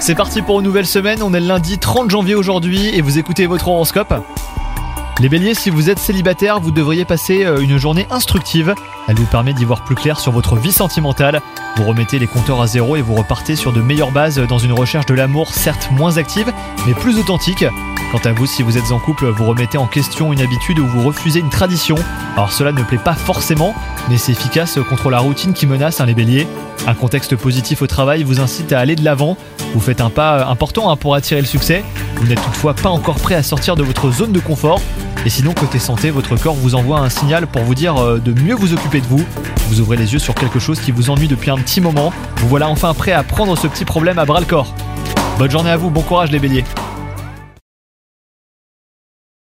C'est parti pour une nouvelle semaine, on est le lundi 30 janvier aujourd'hui et vous écoutez votre horoscope. Les béliers, si vous êtes célibataire, vous devriez passer euh, une journée instructive. Elle vous permet d'y voir plus clair sur votre vie sentimentale. Vous remettez les compteurs à zéro et vous repartez sur de meilleures bases dans une recherche de l'amour certes moins active, mais plus authentique. Quant à vous, si vous êtes en couple, vous remettez en question une habitude ou vous refusez une tradition. Alors cela ne plaît pas forcément, mais c'est efficace contre la routine qui menace hein, les béliers. Un contexte positif au travail vous incite à aller de l'avant. Vous faites un pas important hein, pour attirer le succès. Vous n'êtes toutefois pas encore prêt à sortir de votre zone de confort. Et sinon, côté santé, votre corps vous envoie un signal pour vous dire euh, de mieux vous occuper de vous. Vous ouvrez les yeux sur quelque chose qui vous ennuie depuis un petit moment. Vous voilà enfin prêt à prendre ce petit problème à bras le corps. Bonne journée à vous, bon courage les béliers.